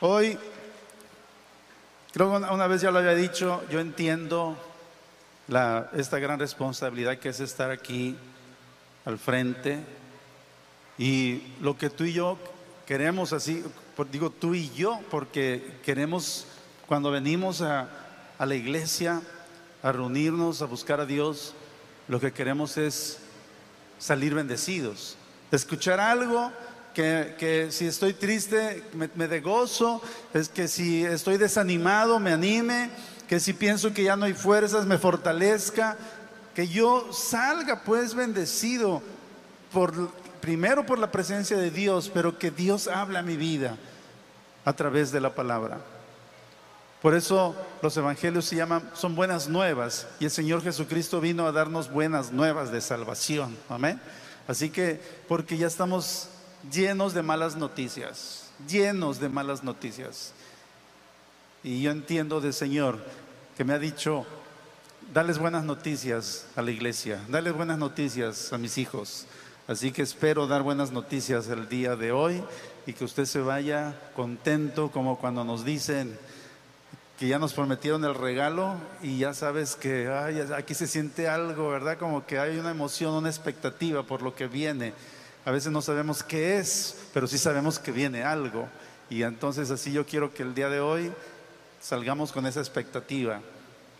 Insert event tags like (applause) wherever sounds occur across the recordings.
Hoy, creo que una vez ya lo había dicho, yo entiendo la, esta gran responsabilidad que es estar aquí al frente y lo que tú y yo queremos así, digo tú y yo, porque queremos cuando venimos a, a la iglesia a reunirnos, a buscar a Dios, lo que queremos es salir bendecidos, escuchar algo que, si estoy triste me, me gozo, es que si estoy desanimado me anime, que si pienso que ya no hay fuerzas me fortalezca, que yo salga pues bendecido por primero por la presencia de Dios, pero que Dios habla mi vida a través de la palabra. Por eso los evangelios se llaman, son buenas nuevas y el Señor Jesucristo vino a darnos buenas nuevas de salvación. Amén. Así que, porque ya estamos llenos de malas noticias, llenos de malas noticias. Y yo entiendo del Señor que me ha dicho, dales buenas noticias a la iglesia, dales buenas noticias a mis hijos. Así que espero dar buenas noticias el día de hoy y que usted se vaya contento como cuando nos dicen que ya nos prometieron el regalo y ya sabes que aquí se siente algo, ¿verdad? Como que hay una emoción, una expectativa por lo que viene. A veces no sabemos qué es, pero sí sabemos que viene algo. Y entonces así yo quiero que el día de hoy salgamos con esa expectativa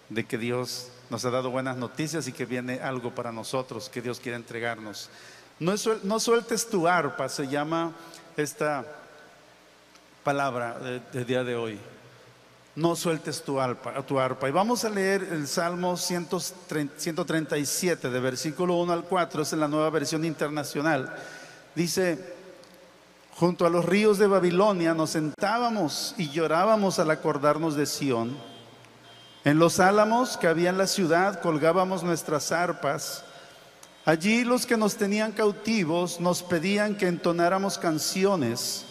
de que Dios nos ha dado buenas noticias y que viene algo para nosotros, que Dios quiere entregarnos. No, no sueltes tu arpa, se llama esta palabra del día de hoy. No sueltes tu arpa, tu arpa. Y vamos a leer el Salmo 137, de versículo 1 al 4, es en la nueva versión internacional. Dice, junto a los ríos de Babilonia nos sentábamos y llorábamos al acordarnos de Sión. En los álamos que había en la ciudad colgábamos nuestras arpas. Allí los que nos tenían cautivos nos pedían que entonáramos canciones.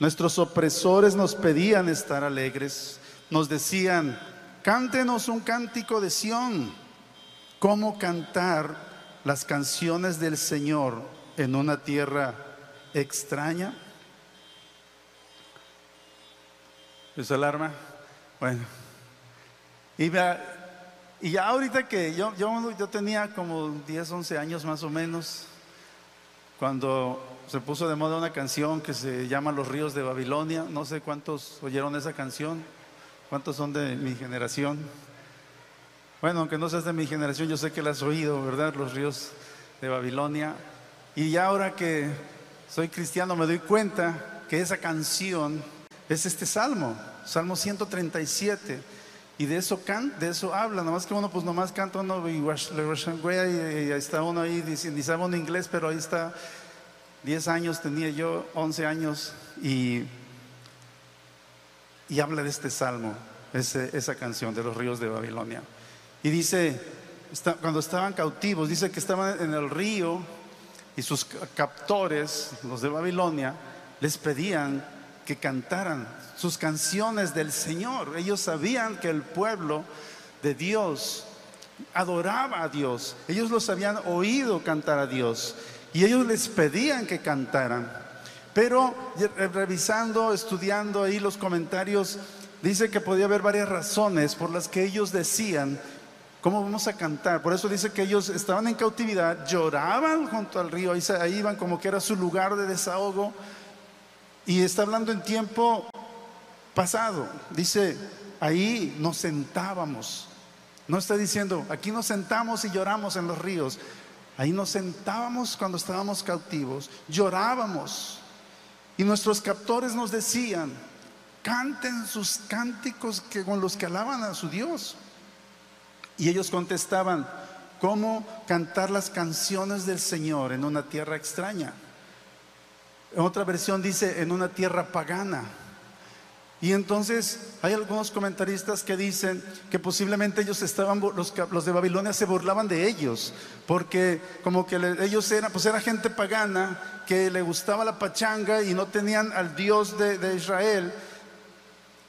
Nuestros opresores nos pedían estar alegres. Nos decían, cántenos un cántico de Sión. ¿Cómo cantar las canciones del Señor en una tierra extraña. ¿Es alarma? Bueno. Y, y ya ahorita que yo, yo, yo tenía como 10, 11 años más o menos, cuando se puso de moda una canción que se llama Los ríos de Babilonia. No sé cuántos oyeron esa canción, cuántos son de mi generación. Bueno, aunque no seas de mi generación, yo sé que la has oído, ¿verdad? Los ríos de Babilonia. Y ya ahora que soy cristiano me doy cuenta que esa canción es este salmo, Salmo 137. Y de eso can, de eso habla, nomás que uno pues nomás canta uno y, y está uno ahí, ni sabe uno inglés, pero ahí está, 10 años tenía yo, 11 años, y, y habla de este salmo, esa canción de los ríos de Babilonia. Y dice, cuando estaban cautivos, dice que estaban en el río y sus captores, los de Babilonia, les pedían que cantaran sus canciones del Señor. Ellos sabían que el pueblo de Dios adoraba a Dios. Ellos los habían oído cantar a Dios y ellos les pedían que cantaran. Pero revisando, estudiando ahí los comentarios, dice que podía haber varias razones por las que ellos decían ¿Cómo vamos a cantar? Por eso dice que ellos estaban en cautividad, lloraban junto al río, ahí, ahí iban como que era su lugar de desahogo. Y está hablando en tiempo pasado. Dice, ahí nos sentábamos. No está diciendo, aquí nos sentamos y lloramos en los ríos. Ahí nos sentábamos cuando estábamos cautivos, llorábamos. Y nuestros captores nos decían, canten sus cánticos que, con los que alaban a su Dios. Y ellos contestaban, ¿cómo cantar las canciones del Señor en una tierra extraña? Otra versión dice, en una tierra pagana. Y entonces hay algunos comentaristas que dicen que posiblemente ellos estaban, los, los de Babilonia se burlaban de ellos, porque como que ellos eran, pues era gente pagana que le gustaba la pachanga y no tenían al Dios de, Israel.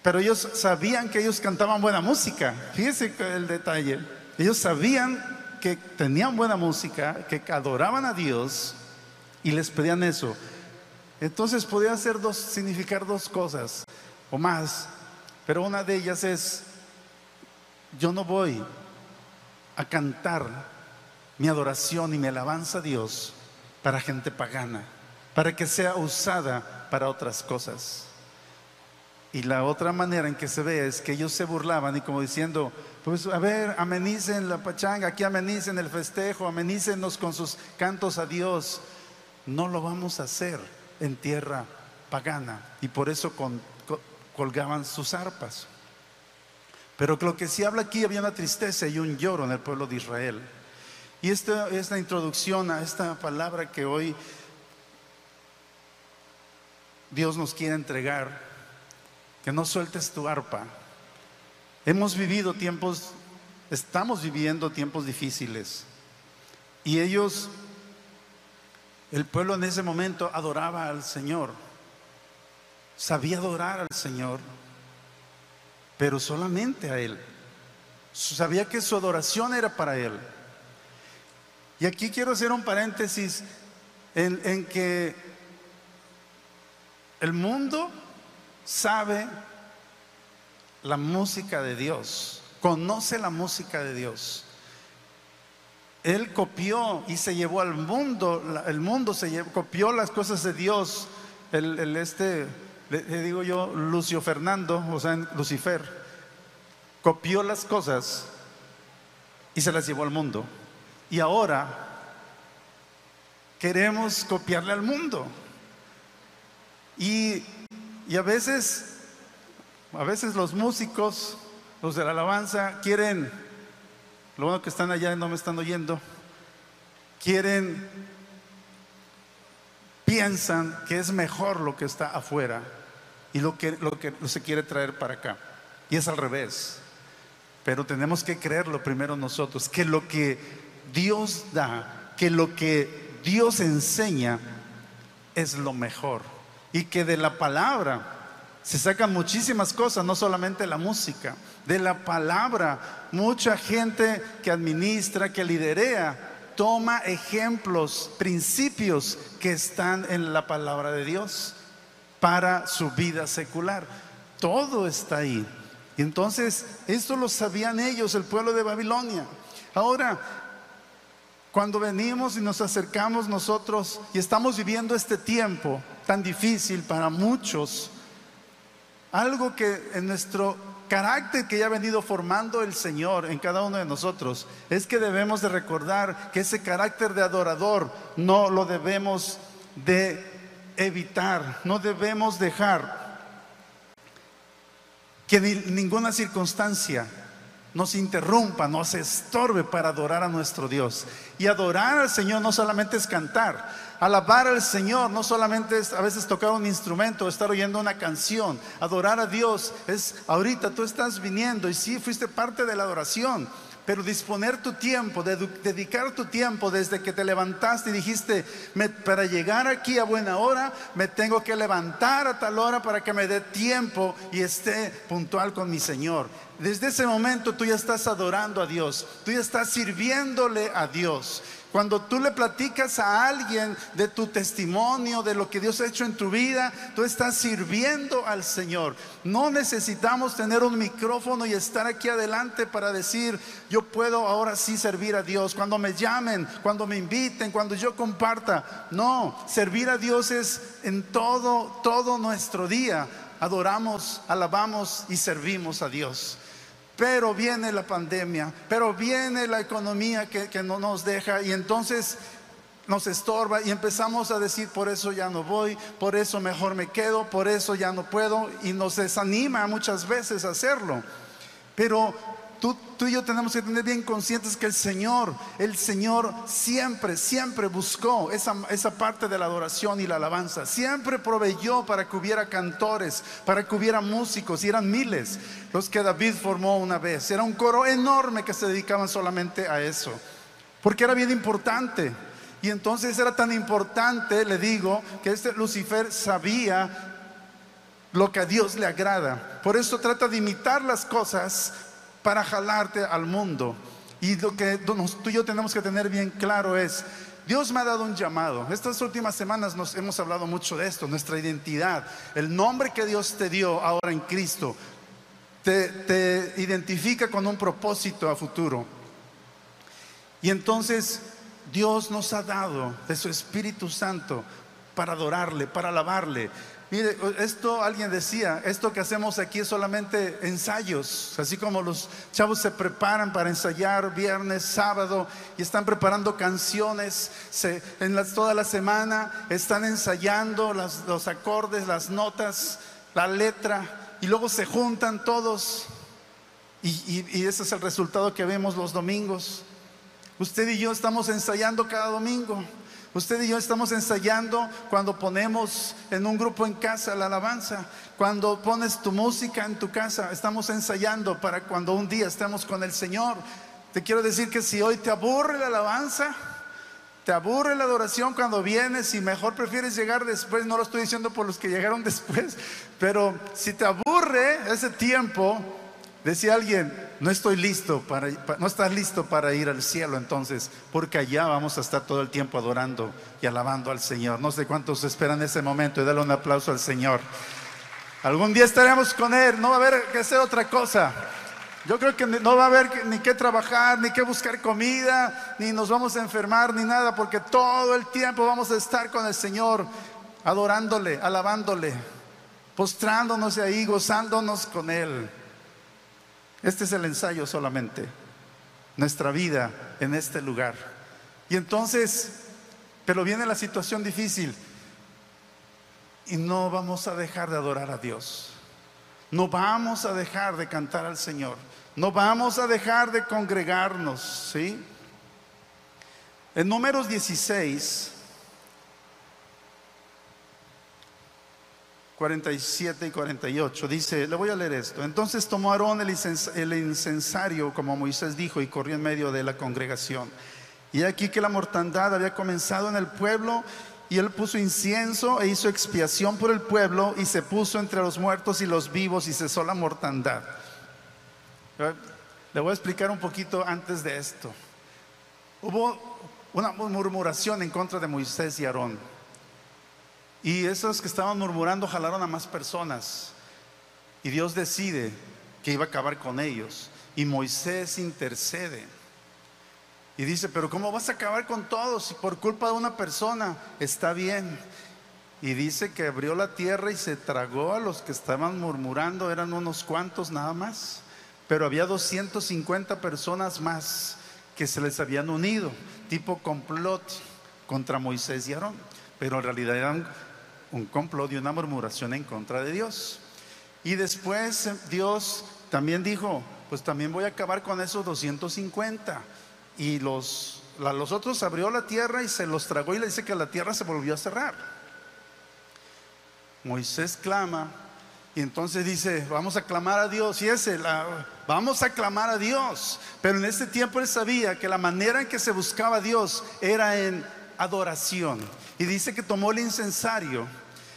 Pero ellos sabían que ellos cantaban buena música. Fíjense el detalle. Ellos sabían que tenían buena música, que adoraban a Dios y les pedían eso. Entonces podía ser dos, significar dos cosas. O más, pero una de ellas es, yo no voy a cantar mi adoración y mi alabanza a Dios para gente pagana, para que sea usada para otras cosas. Y la otra manera en que se ve es que ellos se burlaban y como diciendo, pues a ver, amenicen la pachanga, aquí amenicen el festejo, amenícenos con sus cantos a Dios. No lo vamos a hacer en tierra pagana y por eso colgaban sus arpas. Pero lo que sí habla aquí había una tristeza y un lloro en el pueblo de Israel. Y esta es la introducción a esta palabra que hoy Dios nos quiere entregar que no sueltes tu arpa. Hemos vivido tiempos, estamos viviendo tiempos difíciles. Y ellos, el pueblo en ese momento adoraba al Señor, sabía adorar al Señor, pero solamente a Él. Sabía que su adoración era para Él. Y aquí quiero hacer un paréntesis en, que el mundo sabe la música de Dios, conoce la música de Dios. Él copió y se llevó al mundo, el mundo se copió las cosas de Dios. El, este, le, digo yo, Lucio Fernando, o sea, Lucifer, copió las cosas y se las llevó al mundo. Y ahora queremos copiarle al mundo. Y y a veces, a veces los músicos, los de la alabanza, quieren, lo bueno que están allá y no me están oyendo, quieren, piensan que es mejor lo que está afuera y lo que, lo que se quiere traer para acá. Y es al revés. Pero tenemos que creerlo primero nosotros, que lo que Dios da, que lo que Dios enseña es lo mejor y que de la palabra se sacan muchísimas cosas, no solamente la música, de la palabra mucha gente que administra, que liderea, toma ejemplos, principios que están en la palabra de Dios para su vida secular. Todo está ahí. Y entonces, esto lo sabían ellos, el pueblo de Babilonia. Ahora, cuando venimos y nos acercamos nosotros y estamos viviendo este tiempo, tan difícil para muchos, algo que en nuestro carácter que ya ha venido formando el Señor en cada uno de nosotros, es que debemos de recordar que ese carácter de adorador no lo debemos de evitar, no debemos dejar que ninguna circunstancia nos interrumpa, nos estorbe para adorar a nuestro Dios. Y adorar al Señor no solamente es cantar, Alabar al Señor no solamente es a veces tocar un instrumento, estar oyendo una canción. Adorar a Dios es ahorita tú estás viniendo y sí fuiste parte de la adoración. Pero disponer tu tiempo, dedicar tu tiempo desde que te levantaste y dijiste, para llegar aquí a buena hora, me tengo que levantar a tal hora para que me dé tiempo y esté puntual con mi Señor. Desde ese momento tú ya estás adorando a Dios, tú ya estás sirviéndole a Dios. Cuando tú le platicas a alguien de tu testimonio, de lo que Dios ha hecho en tu vida, tú estás sirviendo al Señor. No necesitamos tener un micrófono y estar aquí adelante para decir, yo puedo ahora sí servir a Dios. Cuando me llamen, cuando me inviten, cuando yo comparta. No, servir a Dios es en todo, todo nuestro día. Adoramos, alabamos y servimos a Dios. Pero viene la pandemia, pero viene la economía que, no nos deja y entonces nos estorba y empezamos a decir, por eso ya no voy, por eso mejor me quedo, por eso ya no puedo y nos desanima muchas veces hacerlo. Pero Tú, y yo tenemos que tener bien conscientes que el Señor, el Señor siempre, siempre buscó esa, esa parte de la adoración y la alabanza. Siempre proveyó para que hubiera cantores, para que hubiera músicos, y eran miles los que David formó una vez. Era un coro enorme que se dedicaban solamente a eso, porque era bien importante. Y entonces era tan importante, le digo, que este Lucifer sabía lo que a Dios le agrada. Por eso trata de imitar las cosas para jalarte al mundo. Y lo que tú y yo tenemos que tener bien claro es, Dios me ha dado un llamado. Estas últimas semanas nos hemos hablado mucho de esto, nuestra identidad, el nombre que Dios te dio ahora en Cristo, te, te identifica con un propósito a futuro. Y entonces Dios nos ha dado de su Espíritu Santo para adorarle, para alabarle. Mire, esto alguien decía, esto que hacemos aquí es solamente ensayos, así como los chavos se preparan para ensayar viernes, sábado y están preparando canciones en toda la semana, están ensayando los acordes, las notas, la letra y luego se juntan todos y ese es el resultado que vemos los domingos. Usted y yo estamos ensayando cada domingo. Usted y yo estamos ensayando cuando ponemos en un grupo en casa la alabanza, cuando pones tu música en tu casa, estamos ensayando para cuando un día estemos con el Señor. Te quiero decir que si hoy te aburre la alabanza, te aburre la adoración cuando vienes y mejor prefieres llegar después, no lo estoy diciendo por los que llegaron (laughs) después, pero si te aburre ese tiempo, decía alguien, no estoy listo para, no estás listo para ir al cielo entonces, porque allá vamos a estar todo el tiempo adorando y alabando al Señor. No sé cuántos esperan ese momento y dale un aplauso al Señor. Algún día estaremos con Él, no va a haber que hacer otra cosa. Yo creo que no va a haber ni que trabajar, ni que buscar comida, ni nos vamos a enfermar, ni nada, porque todo el tiempo vamos a estar con el Señor, adorándole, alabándole, postrándonos ahí, gozándonos con Él. Este es el ensayo solamente, nuestra vida en este lugar. Y entonces, pero viene la situación difícil y no vamos a dejar de adorar a Dios. No vamos a dejar de cantar al Señor. No vamos a dejar de congregarnos, ¿sí? En números 16 47 y 48. Dice, le voy a leer esto. Entonces tomó Aarón el, incensario, como Moisés dijo, y corrió en medio de la congregación. Y aquí que la mortandad había comenzado en el pueblo, y él puso incienso e hizo expiación por el pueblo, y se puso entre los muertos y los vivos, y cesó la mortandad. Le voy a explicar un poquito antes de esto. Hubo una murmuración en contra de Moisés y Aarón. Y esos que estaban murmurando jalaron a más personas. Y Dios decide que iba a acabar con ellos. Y Moisés intercede. Y dice, pero ¿cómo vas a acabar con todos si por culpa de una persona está bien? Y dice que abrió la tierra y se tragó a los que estaban murmurando, eran unos cuantos nada más, pero había 250 personas más que se les habían unido, tipo complot contra Moisés y Aarón, pero en realidad eran un complot y una murmuración en contra de Dios. Y después eh, Dios también dijo, pues también voy a acabar con esos 250. Y los, los otros abrió la tierra y se los tragó y le dice que la tierra se volvió a cerrar. Moisés clama y entonces dice, vamos a clamar a Dios. Y ese, la, vamos a clamar a Dios. Pero en ese tiempo él sabía que la manera en que se buscaba a Dios era en adoración. Y dice que tomó el incensario.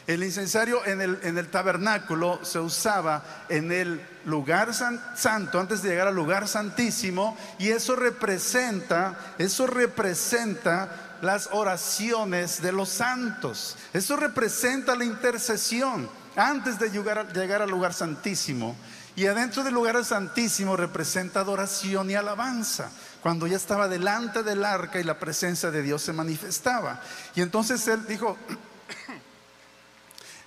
El incensario en el, tabernáculo se usaba en el lugar santo antes de llegar al lugar santísimo y eso representa, eso representa las oraciones de los santos. Eso representa la intercesión antes de llegar, llegar al lugar santísimo. Y adentro del lugar santísimo representa adoración y alabanza cuando ya estaba delante del arca y la presencia de Dios se manifestaba. Y entonces él dijo,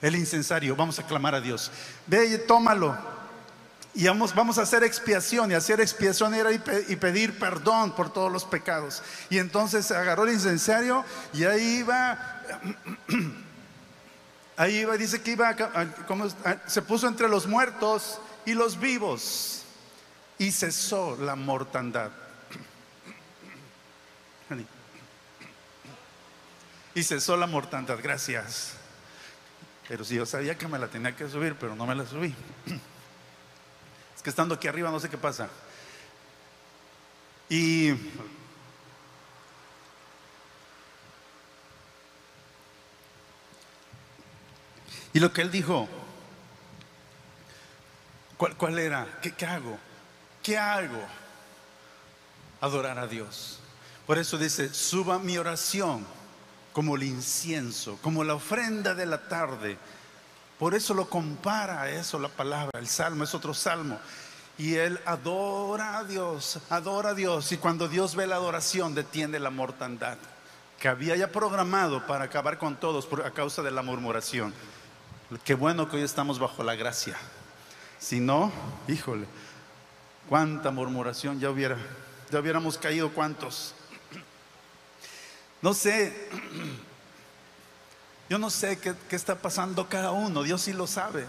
el incensario, vamos a clamar a Dios, ve y tómalo. Y vamos, vamos a hacer expiación, y hacer expiación era y pedir perdón por todos los pecados. Y entonces agarró el incensario y ahí iba, (clears throat) ahí iba, dice que iba, se puso entre los muertos y los vivos y cesó la mortandad. (clears throat) Y cesó la mortandad, gracias. Pero si yo sabía que me la tenía que subir, pero no me la subí. (clears throat) Es que estando aquí arriba no sé qué pasa. Y Y lo que él dijo, ¿cuál, cuál era? ¿Qué, ¿Qué hago? ¿Qué hago? Adorar a Dios. Por eso dice, suba mi oración como el incienso, como la ofrenda de la tarde. Por eso lo compara a eso la palabra, el salmo es otro salmo. Y él adora a Dios, adora a Dios. Y cuando Dios ve la adoración, detiene la mortandad que había ya programado para acabar con todos por, a causa de la murmuración. Qué bueno que hoy estamos bajo la gracia. Si no, híjole, cuánta murmuración ya hubiera, ya hubiéramos caído cuántos. No sé, yo no sé qué, está pasando cada uno, Dios sí lo sabe.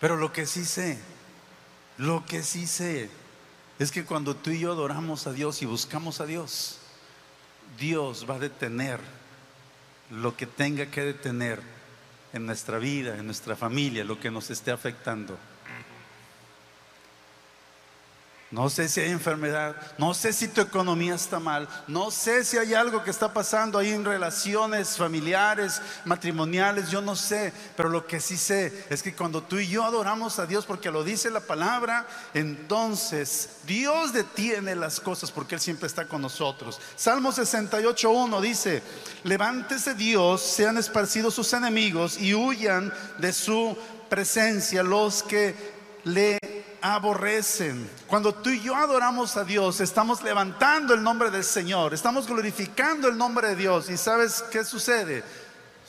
Pero lo que sí sé, lo que sí sé es que cuando tú y yo adoramos a Dios y buscamos a Dios, Dios va a detener lo que tenga que detener en nuestra vida, en nuestra familia, lo que nos esté afectando. No sé si hay enfermedad, no sé si tu economía está mal, no sé si hay algo que está pasando ahí en relaciones familiares, matrimoniales, yo no sé, pero lo que sí sé es que cuando tú y yo adoramos a Dios porque lo dice la palabra, entonces Dios detiene las cosas porque Él siempre está con nosotros. Salmo 68.1 dice, levántese Dios, sean esparcidos sus enemigos y huyan de su presencia los que le aborrecen. Cuando tú y yo adoramos a Dios, estamos levantando el nombre del Señor, estamos glorificando el nombre de Dios. ¿Y sabes qué sucede?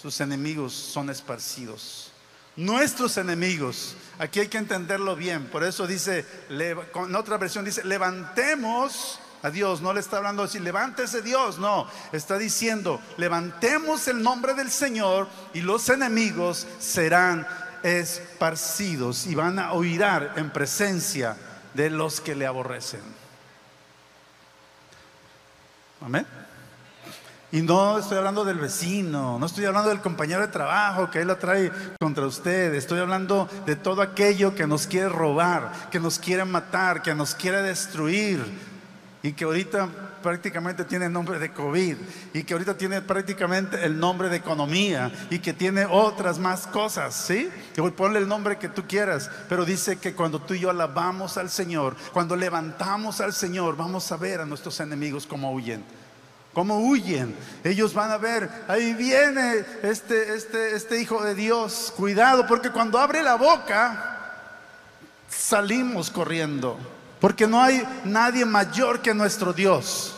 Sus enemigos son esparcidos. Nuestros enemigos, aquí hay que entenderlo bien, por eso dice, en otra versión dice, levantemos a Dios, no le está hablando así, levántese Dios, no, está diciendo, levantemos el nombre del Señor y los enemigos serán esparcidos y van a oirar en presencia de los que le aborrecen. Amén. Y no estoy hablando del vecino, no estoy hablando del compañero de trabajo que él la trae contra usted, estoy hablando de todo aquello que nos quiere robar, que nos quiere matar, que nos quiere destruir y que ahorita prácticamente tiene el nombre de COVID y que ahorita tiene prácticamente el nombre de economía y que tiene otras más cosas, ¿sí? ponle el nombre que tú quieras, pero dice que cuando tú y yo alabamos al Señor, cuando levantamos al Señor, vamos a ver a nuestros enemigos como huyen. Cómo huyen. Ellos van a ver, ahí viene este, este, este hijo de Dios. Cuidado, porque cuando abre la boca, salimos corriendo. Porque no hay nadie mayor que nuestro Dios.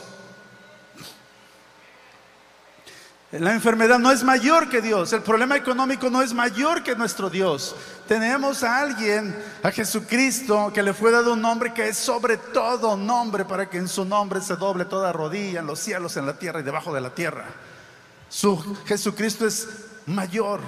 La enfermedad no es mayor que Dios, el problema económico no es mayor que nuestro Dios. Tenemos a alguien, a Jesucristo, que le fue dado un nombre que es sobre todo nombre para que en su nombre se doble toda rodilla en los cielos, en la tierra y debajo de la tierra. Su Jesucristo es mayor,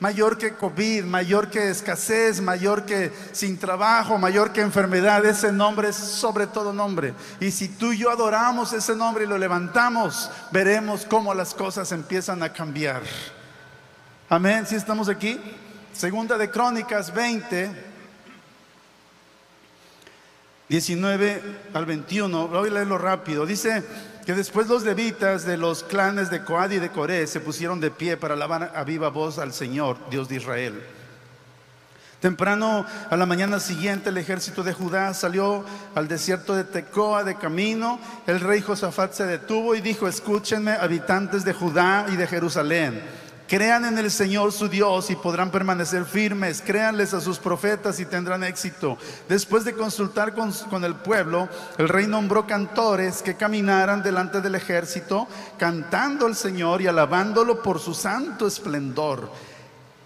mayor que COVID, mayor que escasez, mayor que sin trabajo, mayor que enfermedad. Ese nombre es sobre todo nombre. Y si tú y yo adoramos ese nombre y lo levantamos, veremos cómo las cosas empiezan a cambiar. Amén, si estamos aquí. Segunda de Crónicas 20. 19 al 21, voy a leerlo rápido. Dice, que después los levitas de los clanes de Coad y de Coré se pusieron de pie para alabar a viva voz al Señor, Dios de Israel. Temprano a la mañana siguiente el ejército de Judá salió al desierto de Tecoa de camino. El rey Josafat se detuvo y dijo, escúchenme habitantes de Judá y de Jerusalén. Crean en el Señor su Dios y podrán permanecer firmes. Créanles a sus profetas y tendrán éxito. Después de consultar con, el pueblo, el rey nombró cantores que caminaran delante del ejército, cantando al Señor y alabándolo por su santo esplendor.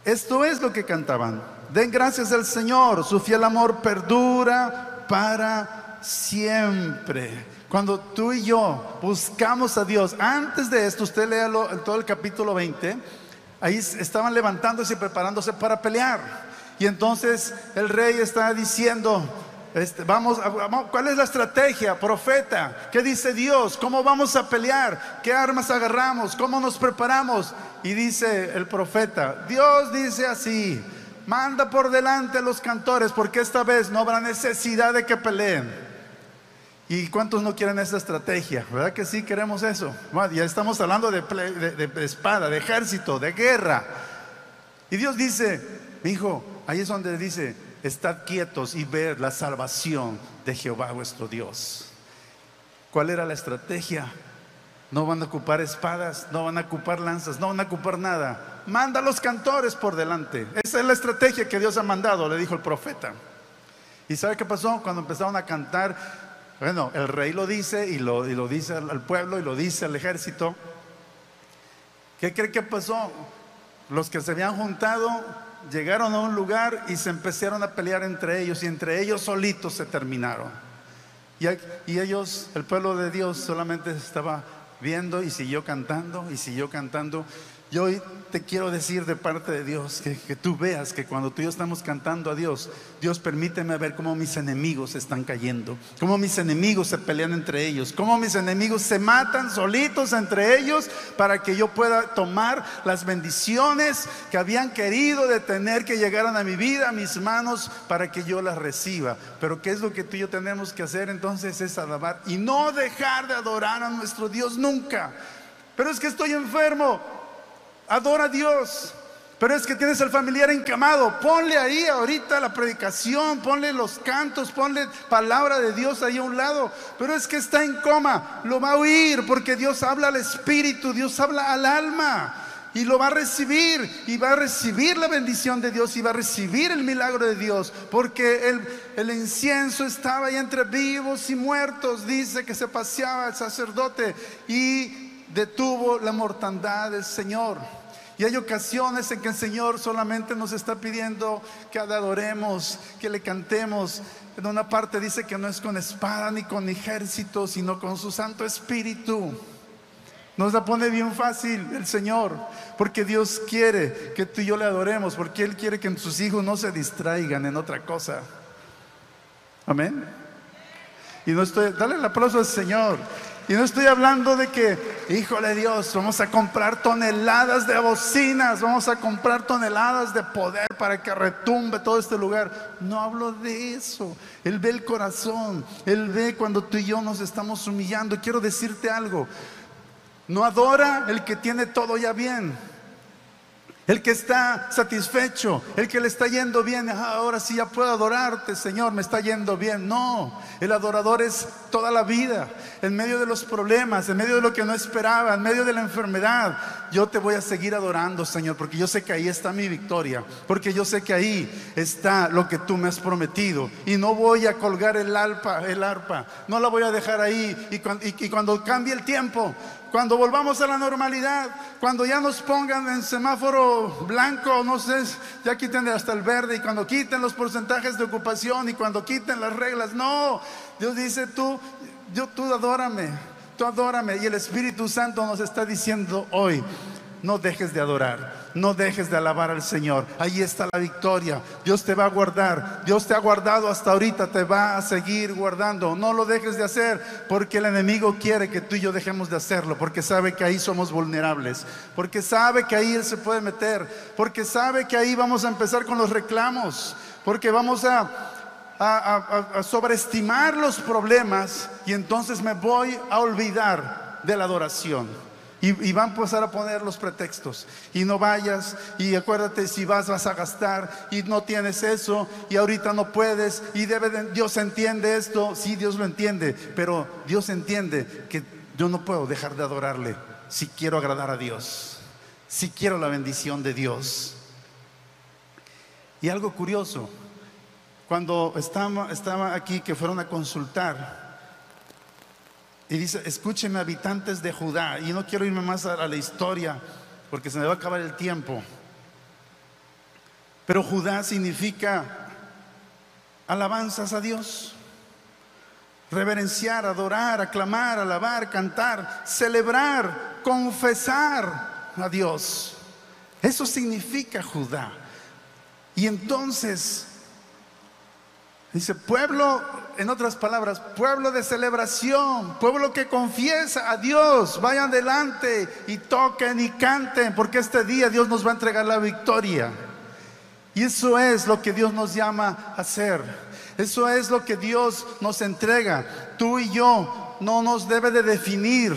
Esto es lo que cantaban. Den gracias al Señor, su fiel amor perdura para siempre. Cuando tú y yo buscamos a Dios, antes de esto, usted lea todo el capítulo 20 Ahí estaban levantándose y preparándose para pelear. Y entonces el rey está diciendo, este, vamos, ¿cuál es la estrategia? Profeta, ¿qué dice Dios? ¿Cómo vamos a pelear? ¿Qué armas agarramos? ¿Cómo nos preparamos? Y dice el profeta, Dios dice así, manda por delante a los cantores porque esta vez no habrá necesidad de que peleen. ¿Y cuántos no quieren esa estrategia? ¿Verdad que sí queremos eso? ya estamos hablando de, espada, de ejército, de guerra. Y Dios dice, mi hijo, ahí es donde dice, estad quietos y ver la salvación de Jehová vuestro Dios. ¿Cuál era la estrategia? No van a ocupar espadas, no van a ocupar lanzas, no van a ocupar nada. Manda a los cantores por delante. Esa es la estrategia que Dios ha mandado, le dijo el profeta. ¿Y sabe qué pasó? Cuando empezaron a cantar, bueno, el rey lo dice y lo, dice al pueblo y lo dice al ejército. ¿Qué cree que pasó? Los que se habían juntado llegaron a un lugar y se empezaron a pelear entre ellos y entre ellos solitos se terminaron. Y, y ellos, el pueblo de Dios solamente estaba viendo y siguió cantando y siguió cantando. Yo hoy te quiero decir de parte de Dios que, que, tú veas que cuando tú y yo estamos cantando a Dios, Dios permíteme ver cómo mis enemigos están cayendo, cómo mis enemigos se pelean entre ellos, cómo mis enemigos se matan solitos entre ellos para que yo pueda tomar las bendiciones que habían querido detener que llegaran a mi vida, a mis manos, para que yo las reciba. Pero ¿qué es lo que tú y yo tenemos que hacer entonces? Es alabar y no dejar de adorar a nuestro Dios nunca. Pero es que estoy enfermo adora a Dios. Pero es que tienes al familiar encamado, ponle ahí ahorita la predicación, ponle los cantos, ponle palabra de Dios ahí a un lado. Pero es que está en coma, lo va a oír porque Dios habla al espíritu, Dios habla al alma y lo va a recibir y va a recibir la bendición de Dios y va a recibir el milagro de Dios porque el, el incienso estaba ahí entre vivos y muertos, dice que se paseaba el sacerdote y detuvo la mortandad del Señor. Y hay ocasiones en que el Señor solamente nos está pidiendo que adoremos, que le cantemos. En una parte dice que no es con espada ni con ejército, sino con su Santo Espíritu. Nos la pone bien fácil el Señor, porque Dios quiere que tú y yo le adoremos, porque Él quiere que sus hijos no se distraigan en otra cosa. Amén. Y no estoy, dale el aplauso al Señor. Y no estoy hablando de que, híjole Dios, vamos a comprar toneladas de bocinas, vamos a comprar toneladas de poder para que retumbe todo este lugar. No hablo de eso. Él ve el corazón, Él ve cuando tú y yo nos estamos humillando. Quiero decirte algo. No adora el que tiene todo ya bien el que está satisfecho, el que le está yendo bien, ah, ahora sí ya puedo adorarte, Señor, me está yendo bien. No, el adorador es toda la vida, en medio de los problemas, en medio de lo que no esperaba, en medio de la enfermedad. Yo te voy a seguir adorando, Señor, porque yo sé que ahí está mi victoria, porque yo sé que ahí está lo que tú me has prometido. Y no voy a colgar el arpa, el arpa, no la voy a dejar ahí. Y, y cuando cambie el tiempo, cuando volvamos a la normalidad, cuando ya nos pongan en semáforo blanco, no sé, ya quiten hasta el verde y cuando quiten los porcentajes de ocupación y cuando quiten las reglas, no, Dios dice tú, yo, tú adórame, tú adórame y el Espíritu Santo nos está diciendo hoy, no dejes de adorar. No dejes de alabar al Señor. Ahí está la victoria. Dios te va a guardar. Dios te ha guardado hasta ahorita. Te va a seguir guardando. No lo dejes de hacer porque el enemigo quiere que tú y yo dejemos de hacerlo. Porque sabe que ahí somos vulnerables. Porque sabe que ahí Él se puede meter. Porque sabe que ahí vamos a empezar con los reclamos. Porque vamos a, a, sobreestimar los problemas. Y entonces me voy a olvidar de la adoración. Y, van a empezar a poner los pretextos. Y no vayas, y acuérdate, si vas vas a gastar, y no tienes eso, y ahorita no puedes, y debe Dios entiende esto, sí, Dios lo entiende, pero Dios entiende que yo no puedo dejar de adorarle si quiero agradar a Dios, si quiero la bendición de Dios. Y algo curioso, cuando estaba, estaba aquí, que fueron a consultar, y dice, escúcheme habitantes de Judá. Y no quiero irme más a, la historia porque se me va a acabar el tiempo. Pero Judá significa alabanzas a Dios. Reverenciar, adorar, aclamar, alabar, cantar, celebrar, confesar a Dios. Eso significa Judá. Y entonces Dice, pueblo, en otras palabras, pueblo de celebración, pueblo que confiesa a Dios, vayan adelante y toquen y canten, porque este día Dios nos va a entregar la victoria. Y eso es lo que Dios nos llama a hacer. Eso es lo que Dios nos entrega. Tú y yo no nos debe de definir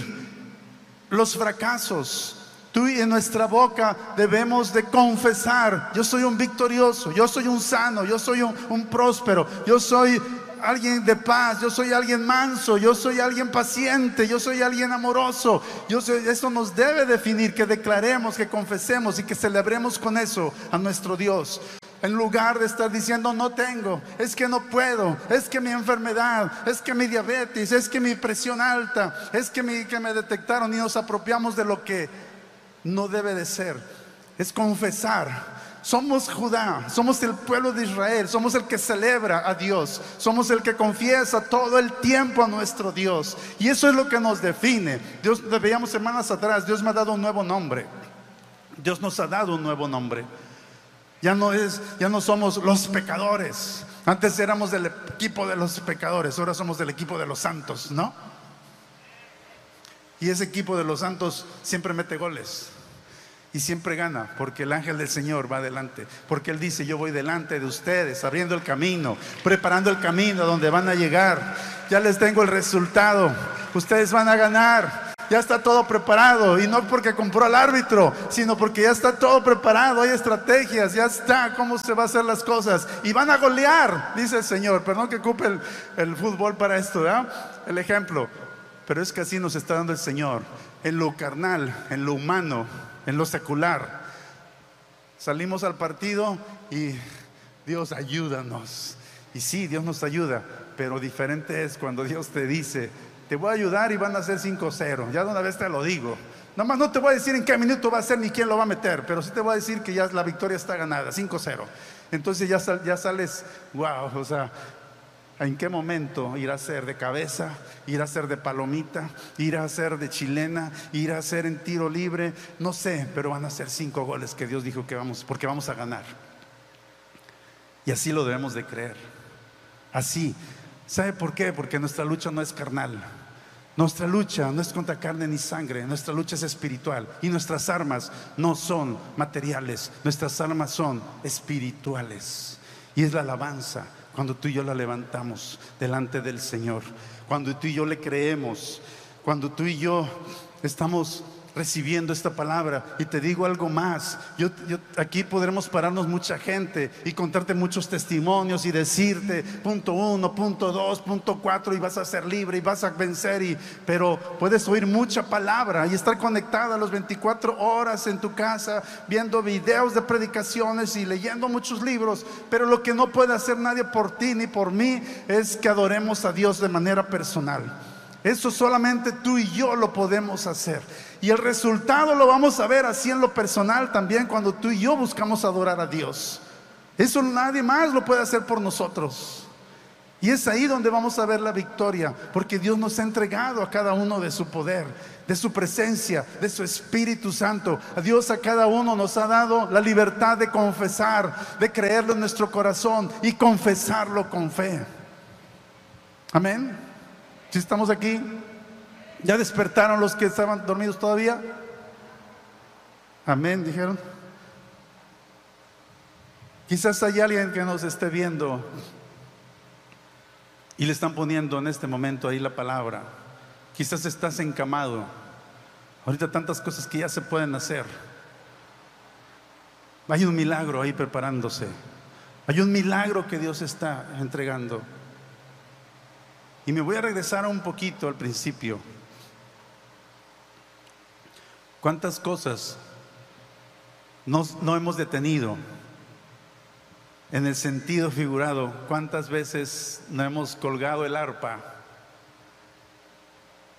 los fracasos. Tú y en nuestra boca debemos de confesar, yo soy un victorioso, yo soy un sano, yo soy un, próspero, yo soy alguien de paz, yo soy alguien manso, yo soy alguien paciente, yo soy alguien amoroso. Yo eso nos debe definir, que declaremos, que confesemos y que celebremos con eso a nuestro Dios. En lugar de estar diciendo no tengo, es que no puedo, es que mi enfermedad, es que mi diabetes, es que mi presión alta, es que, mi, que me detectaron y nos apropiamos de lo que no debe de ser. Es confesar. Somos Judá, somos el pueblo de Israel, somos el que celebra a Dios, somos el que confiesa todo el tiempo a nuestro Dios. Y eso es lo que nos define. Dios, veíamos semanas atrás, Dios me ha dado un nuevo nombre. Dios nos ha dado un nuevo nombre. Ya no es, ya no somos los pecadores. Antes éramos del equipo de los pecadores, ahora somos del equipo de los santos, ¿no? Y ese equipo de los santos siempre mete goles y siempre gana, porque el ángel del Señor va adelante, porque Él dice, yo voy delante de ustedes, abriendo el camino, preparando el camino donde van a llegar. Ya les tengo el resultado, ustedes van a ganar. Ya está todo preparado y no porque compró al árbitro, sino porque ya está todo preparado, hay estrategias, ya está cómo se va a hacer las cosas y van a golear, dice el Señor. Perdón que ocupe el, el fútbol para esto, ¿verdad? El ejemplo. Pero es que así nos está dando el Señor, en lo carnal, en lo humano, en lo secular. Salimos al partido y Dios ayúdanos. Y sí, Dios nos ayuda, pero diferente es cuando Dios te dice, te voy a ayudar y van a ser 5-0. Ya de una vez te lo digo. Nomás no te voy a decir en qué minuto va a ser ni quién lo va a meter, pero sí te voy a decir que ya la victoria está ganada, 5-0. Entonces ya, ya sales, wow, o sea, ¿En qué momento ir a ser de cabeza, ir a ser de palomita, ir a ser de chilena, ir a ser en tiro libre? No sé, pero van a ser cinco goles que Dios dijo que vamos, porque vamos a ganar. Y así lo debemos de creer. Así. ¿Sabe por qué? Porque nuestra lucha no es carnal. Nuestra lucha no es contra carne ni sangre, nuestra lucha es espiritual y nuestras armas no son materiales, nuestras armas son espirituales. Y es la alabanza, cuando tú y yo la levantamos delante del Señor, cuando tú y yo le creemos, cuando tú y yo estamos recibiendo esta palabra. Y te digo algo más, yo, aquí podremos pararnos mucha gente y contarte muchos testimonios y decirte punto uno, punto dos, punto cuatro y vas a ser libre y vas a vencer. Y, pero puedes oír mucha palabra y estar conectada a las 24 horas en tu casa viendo videos de predicaciones y leyendo muchos libros. Pero lo que no puede hacer nadie por ti ni por mí es que adoremos a Dios de manera personal. Eso solamente tú y yo lo podemos hacer. Y el resultado lo vamos a ver así en lo personal también cuando tú y yo buscamos adorar a Dios. Eso nadie más lo puede hacer por nosotros. Y es ahí donde vamos a ver la victoria, porque Dios nos ha entregado a cada uno de su poder, de su presencia, de su Espíritu Santo. A Dios a cada uno nos ha dado la libertad de confesar, de creerlo en nuestro corazón y confesarlo con fe. Amén. Si estamos aquí, ¿ya despertaron los que estaban dormidos todavía? Amén, dijeron. Quizás hay alguien que nos esté viendo y le están poniendo en este momento ahí la palabra. Quizás estás encamado. Ahorita tantas cosas que ya se pueden hacer. Hay un milagro ahí preparándose. Hay un milagro que Dios está entregando. Y me voy a regresar un poquito al principio. ¿Cuántas cosas no, no hemos detenido? En el sentido figurado, ¿cuántas veces no hemos colgado el arpa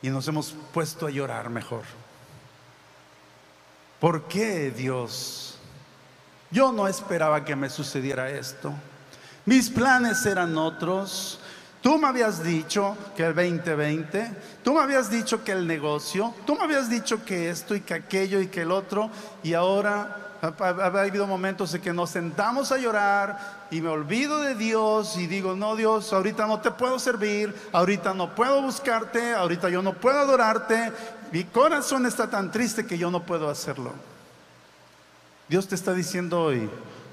y nos hemos puesto a llorar mejor? ¿Por qué Dios? Yo no esperaba que me sucediera esto. Mis planes eran otros. Tú me habías dicho que el 2020, tú me habías dicho que el negocio, tú me habías dicho que esto y que aquello y que el otro, y ahora ha, habido momentos en que nos sentamos a llorar y me olvido de Dios y digo, no Dios, ahorita no te puedo servir, ahorita no puedo buscarte, ahorita yo no puedo adorarte, mi corazón está tan triste que yo no puedo hacerlo. Dios te está diciendo hoy,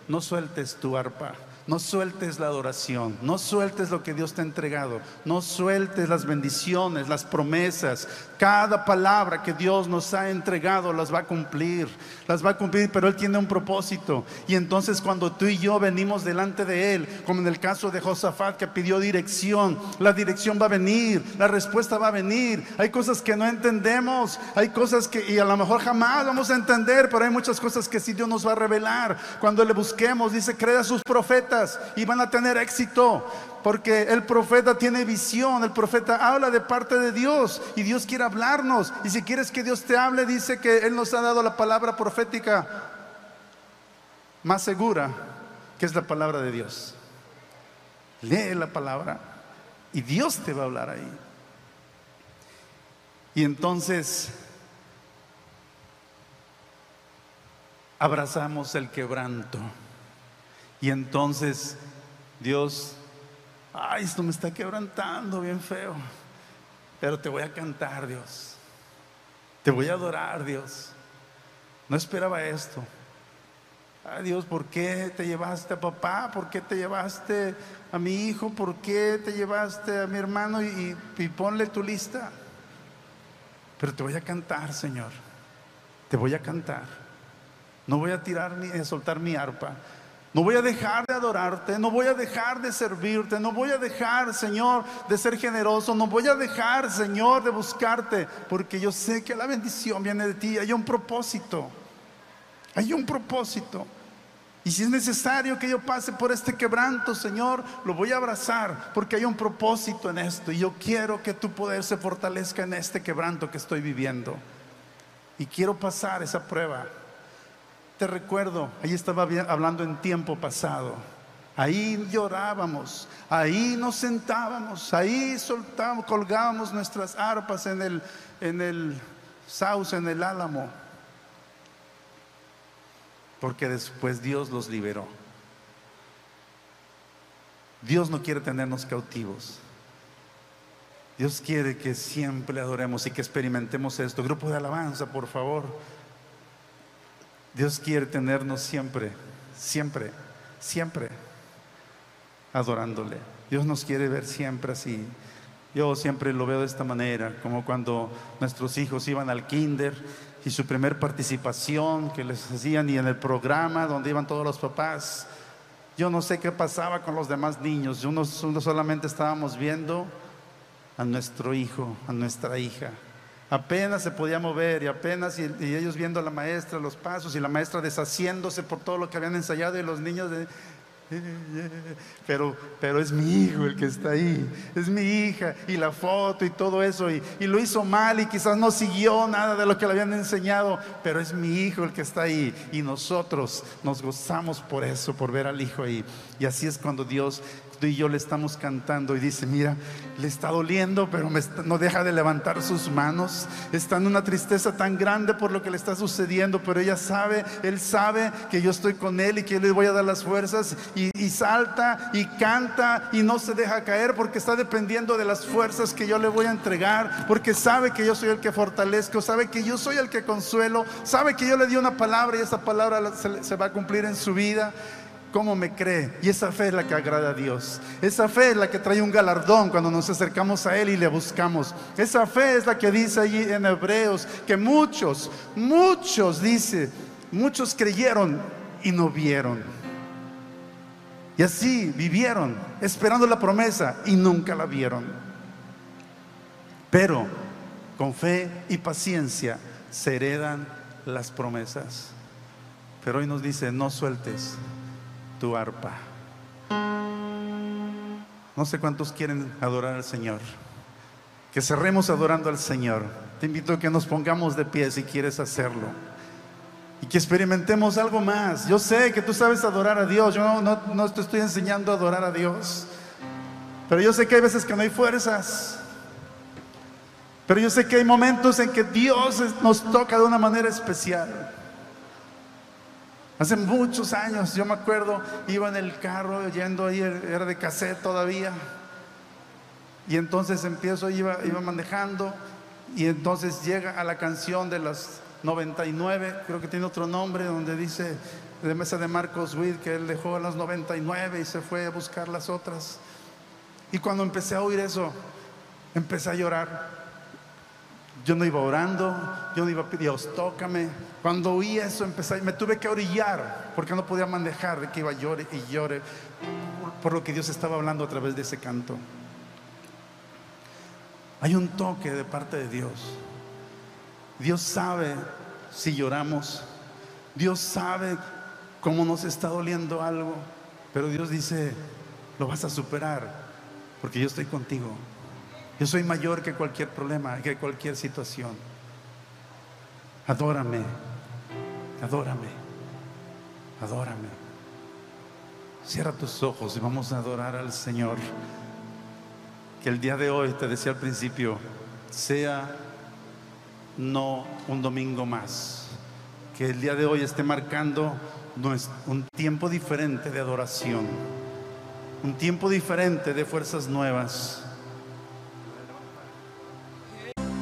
no sueltes tu arpa No sueltes la adoración, no sueltes lo que Dios te ha entregado, no sueltes las bendiciones, las promesas. Cada palabra que Dios nos ha entregado las va a cumplir, las va a cumplir, pero Él tiene un propósito. Y entonces cuando tú y yo venimos delante de Él, como en el caso de Josafat que pidió dirección, la dirección va a venir, la respuesta va a venir. Hay cosas que no entendemos, hay cosas que y a lo mejor jamás vamos a entender, pero hay muchas cosas que sí Dios nos va a revelar. Cuando le busquemos, dice, crea a sus profetas y van a tener éxito. Porque el profeta tiene visión, el profeta habla de parte de Dios y Dios quiere hablarnos. Y si quieres que Dios te hable, dice que Él nos ha dado la palabra profética más segura, que es la palabra de Dios. Lee la palabra y Dios te va a hablar ahí. Y entonces abrazamos el quebranto. Y entonces Dios, ay, esto me está quebrantando bien feo, pero te voy a cantar, Dios. Te voy a adorar, Dios. No esperaba esto. Ay, Dios, ¿por qué te llevaste a papá? ¿Por qué te llevaste a mi hijo? ¿Por qué te llevaste a mi hermano? Y, y ponle tu lista. Pero te voy a cantar, Señor. Te voy a cantar. No voy a tirar ni a soltar mi arpa. No voy a dejar de adorarte, no voy a dejar de servirte, no voy a dejar, Señor, de ser generoso, no voy a dejar, Señor, de buscarte, porque yo sé que la bendición viene de ti, hay un propósito, hay un propósito. Y si es necesario que yo pase por este quebranto, Señor, lo voy a abrazar, porque hay un propósito en esto, y yo quiero que tu poder se fortalezca en este quebranto que estoy viviendo. Y quiero pasar esa prueba te recuerdo, ahí estaba hablando en tiempo pasado. Ahí llorábamos, ahí nos sentábamos, ahí soltábamos, colgábamos nuestras arpas en el, en el sauce, en el álamo. Porque después Dios los liberó. Dios no quiere tenernos cautivos. Dios quiere que siempre adoremos y que experimentemos esto. Grupo de alabanza, por favor. Dios quiere tenernos siempre, siempre, siempre adorándole. Dios nos quiere ver siempre así. Yo siempre lo veo de esta manera, como cuando nuestros hijos iban al kinder y su primer participación que les hacían y en el programa donde iban todos los papás. Yo no sé qué pasaba con los demás niños, uno solamente estábamos viendo a nuestro hijo, a nuestra hija apenas se podía mover y apenas y, ellos viendo a la maestra los pasos y la maestra deshaciéndose por todo lo que habían ensayado y los niños de pero, pero es mi hijo el que está ahí, es mi hija y la foto y todo eso y, y, lo hizo mal y quizás no siguió nada de lo que le habían enseñado, pero es mi hijo el que está ahí y nosotros nos gozamos por eso, por ver al hijo ahí. Y así es cuando Dios y yo le estamos cantando y dice, mira, le está doliendo, pero no deja de levantar sus manos. Está en una tristeza tan grande por lo que le está sucediendo, pero ella sabe, él sabe que yo estoy con él y que le voy a dar las fuerzas y, salta y canta y no se deja caer porque está dependiendo de las fuerzas que yo le voy a entregar, porque sabe que yo soy el que fortalezco, sabe que yo soy el que consuelo, sabe que yo le di una palabra y esa palabra se va a cumplir en su vida cómo me cree. Y esa fe es la que agrada a Dios. Esa fe es la que trae un galardón cuando nos acercamos a Él y le buscamos. Esa fe es la que dice allí en Hebreos que muchos, muchos, dice, muchos creyeron y no vieron. Y así vivieron esperando la promesa y nunca la vieron. Pero con fe y paciencia se heredan las promesas. Pero hoy nos dice, no sueltes tu arpa. No sé cuántos quieren adorar al Señor. Que cerremos adorando al Señor. Te invito a que nos pongamos de pie si quieres hacerlo. Y que experimentemos algo más. Yo sé que tú sabes adorar a Dios. Yo no, te estoy enseñando a adorar a Dios. Pero yo sé que hay veces que no hay fuerzas. Pero yo sé que hay momentos en que Dios nos toca de una manera especial. Hace muchos años, yo me acuerdo, iba en el carro yendo ahí, era de cassette todavía. Y entonces empiezo, iba, iba manejando y entonces llega a la canción de las 99, creo que tiene otro nombre, donde dice de mesa de Marcos Witt que él dejó a las 99 y se fue a buscar las otras. Y cuando empecé a oír eso, empecé a llorar. Yo no iba orando, yo no iba a pedir, Dios, tócame. Cuando oí eso, empecé, me tuve que orillar porque no podía manejar de que iba a llorar y llore por lo que Dios estaba hablando a través de ese canto. Hay un toque de parte de Dios. Dios sabe si lloramos. Dios sabe cómo nos está doliendo algo. Pero Dios dice, lo vas a superar porque yo estoy contigo. Yo soy mayor que cualquier problema, que cualquier situación. Adórame, adórame, adórame. Cierra tus ojos y vamos a adorar al Señor. Que el día de hoy, te decía al principio, sea no un domingo más. Que el día de hoy esté marcando un tiempo diferente de adoración. Un tiempo diferente de fuerzas nuevas.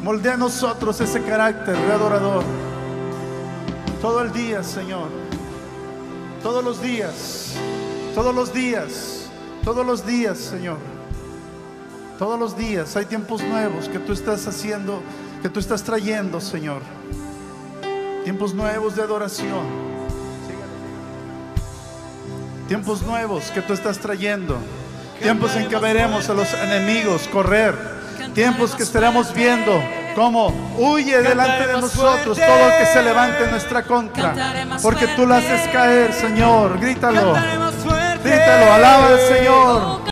Moldea a nosotros ese carácter de adorador. Todo el día, Señor. Todos los días. Todos los días. Todos los días, Señor. Todos los días hay tiempos nuevos que tú estás haciendo, que tú estás trayendo, Señor. Tiempos nuevos de adoración. Tiempos nuevos que tú estás trayendo. Tiempos en que veremos a los enemigos correr Tiempos que estaremos viendo cómo huye delante de nosotros todo el que se levante en nuestra contra. Porque tú lo haces caer, Señor. Grítalo. Grítalo, alaba al Señor.